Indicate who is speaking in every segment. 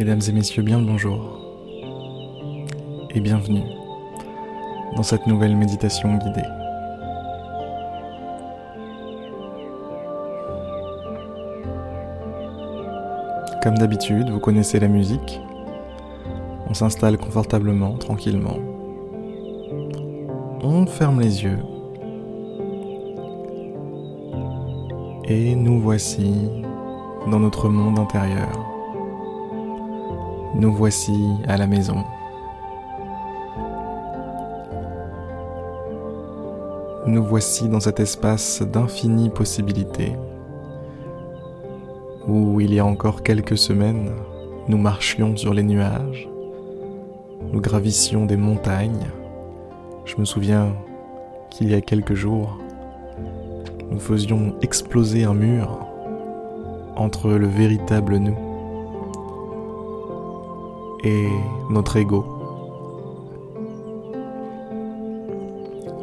Speaker 1: Mesdames et messieurs, bien le bonjour et bienvenue dans cette nouvelle méditation guidée. Comme d'habitude, vous connaissez la musique. On s'installe confortablement, tranquillement. On ferme les yeux. Et nous voici dans notre monde intérieur. Nous voici à la maison. Nous voici dans cet espace d'infinies possibilités où il y a encore quelques semaines, nous marchions sur les nuages, nous gravissions des montagnes. Je me souviens qu'il y a quelques jours, nous faisions exploser un mur entre le véritable nous et notre ego.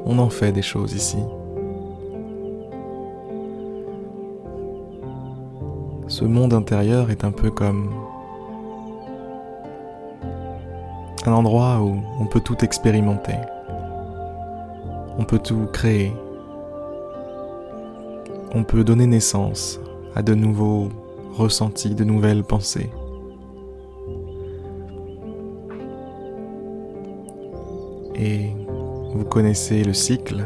Speaker 1: On en fait des choses ici. Ce monde intérieur est un peu comme un endroit où on peut tout expérimenter. On peut tout créer. On peut donner naissance à de nouveaux ressentis, de nouvelles pensées. Et vous connaissez le cycle.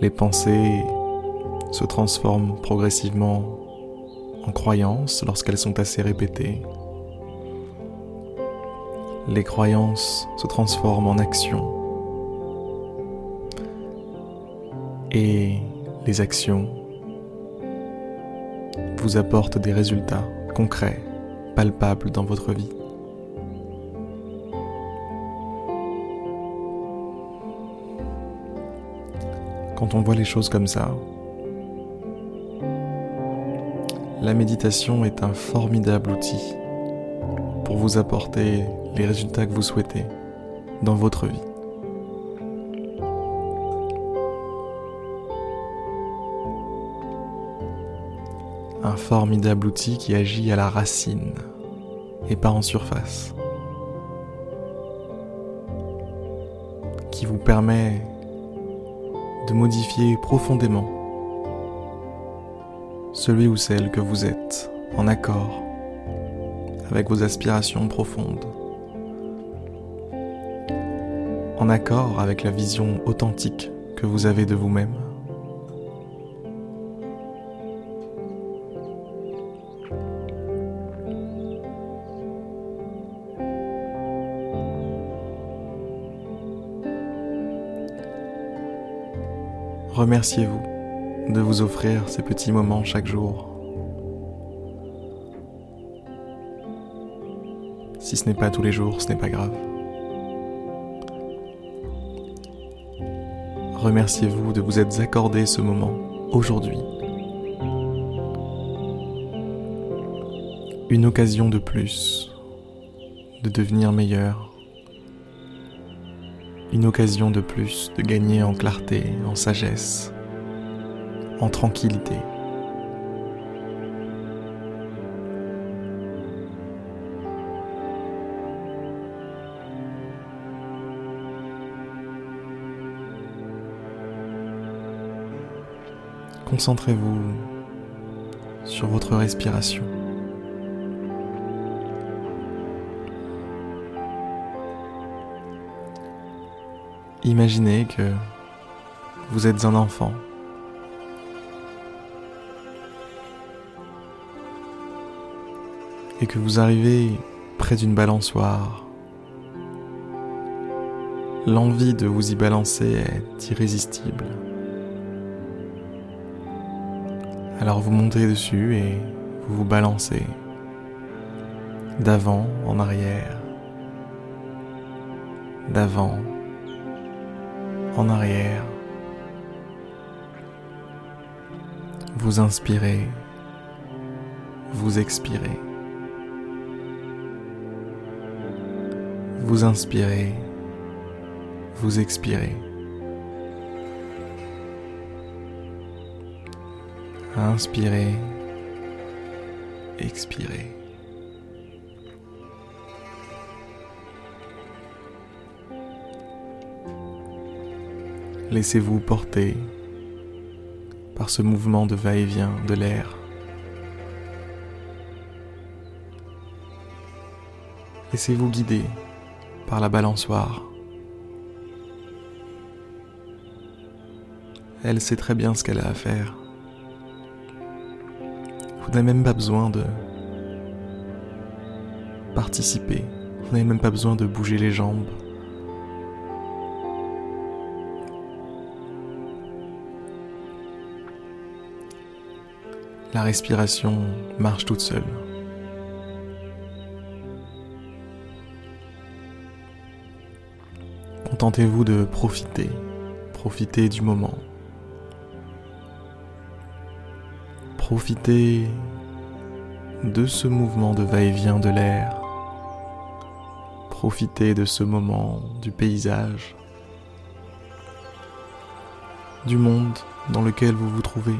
Speaker 1: Les pensées se transforment progressivement en croyances lorsqu'elles sont assez répétées. Les croyances se transforment en actions. Et les actions vous apportent des résultats concrets, palpables dans votre vie. Quand on voit les choses comme ça, la méditation est un formidable outil pour vous apporter les résultats que vous souhaitez dans votre vie. Un formidable outil qui agit à la racine et pas en surface. Qui vous permet de modifier profondément celui ou celle que vous êtes, en accord avec vos aspirations profondes, en accord avec la vision authentique que vous avez de vous-même. Remerciez-vous de vous offrir ces petits moments chaque jour. Si ce n'est pas tous les jours, ce n'est pas grave. Remerciez-vous de vous être accordé ce moment aujourd'hui. Une occasion de plus de devenir meilleur. Une occasion de plus de gagner en clarté, en sagesse, en tranquillité. Concentrez-vous sur votre respiration. Imaginez que vous êtes un enfant et que vous arrivez près d'une balançoire, l'envie de vous y balancer est irrésistible. Alors vous montez dessus et vous vous balancez d'avant en arrière, d'avant en arrière. Vous inspirez, vous expirez. Vous inspirez, vous expirez. Inspirez, expirez. Laissez-vous porter par ce mouvement de va-et-vient de l'air. Laissez-vous guider par la balançoire. Elle sait très bien ce qu'elle a à faire. Vous n'avez même pas besoin de participer. Vous n'avez même pas besoin de bouger les jambes. La respiration marche toute seule. Contentez-vous de profiter, profiter du moment. Profitez de ce mouvement de va-et-vient de l'air. Profitez de ce moment du paysage, du monde dans lequel vous vous trouvez.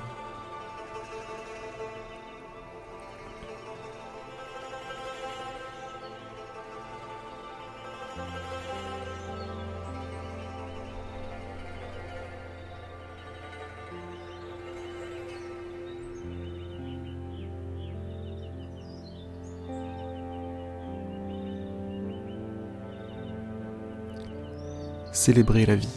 Speaker 1: Célébrer la vie.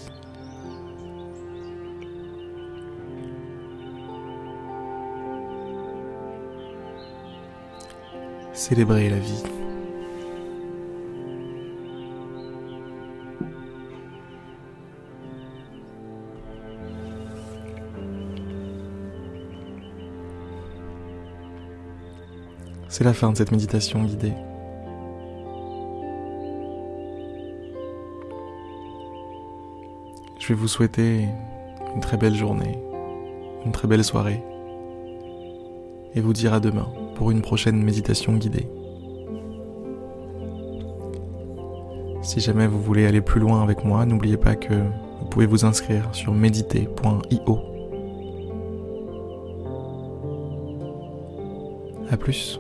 Speaker 1: Célébrer la vie. C'est la fin de cette méditation guidée. Je vais vous souhaiter une très belle journée, une très belle soirée, et vous dire à demain pour une prochaine méditation guidée. Si jamais vous voulez aller plus loin avec moi, n'oubliez pas que vous pouvez vous inscrire sur méditer.io. A plus.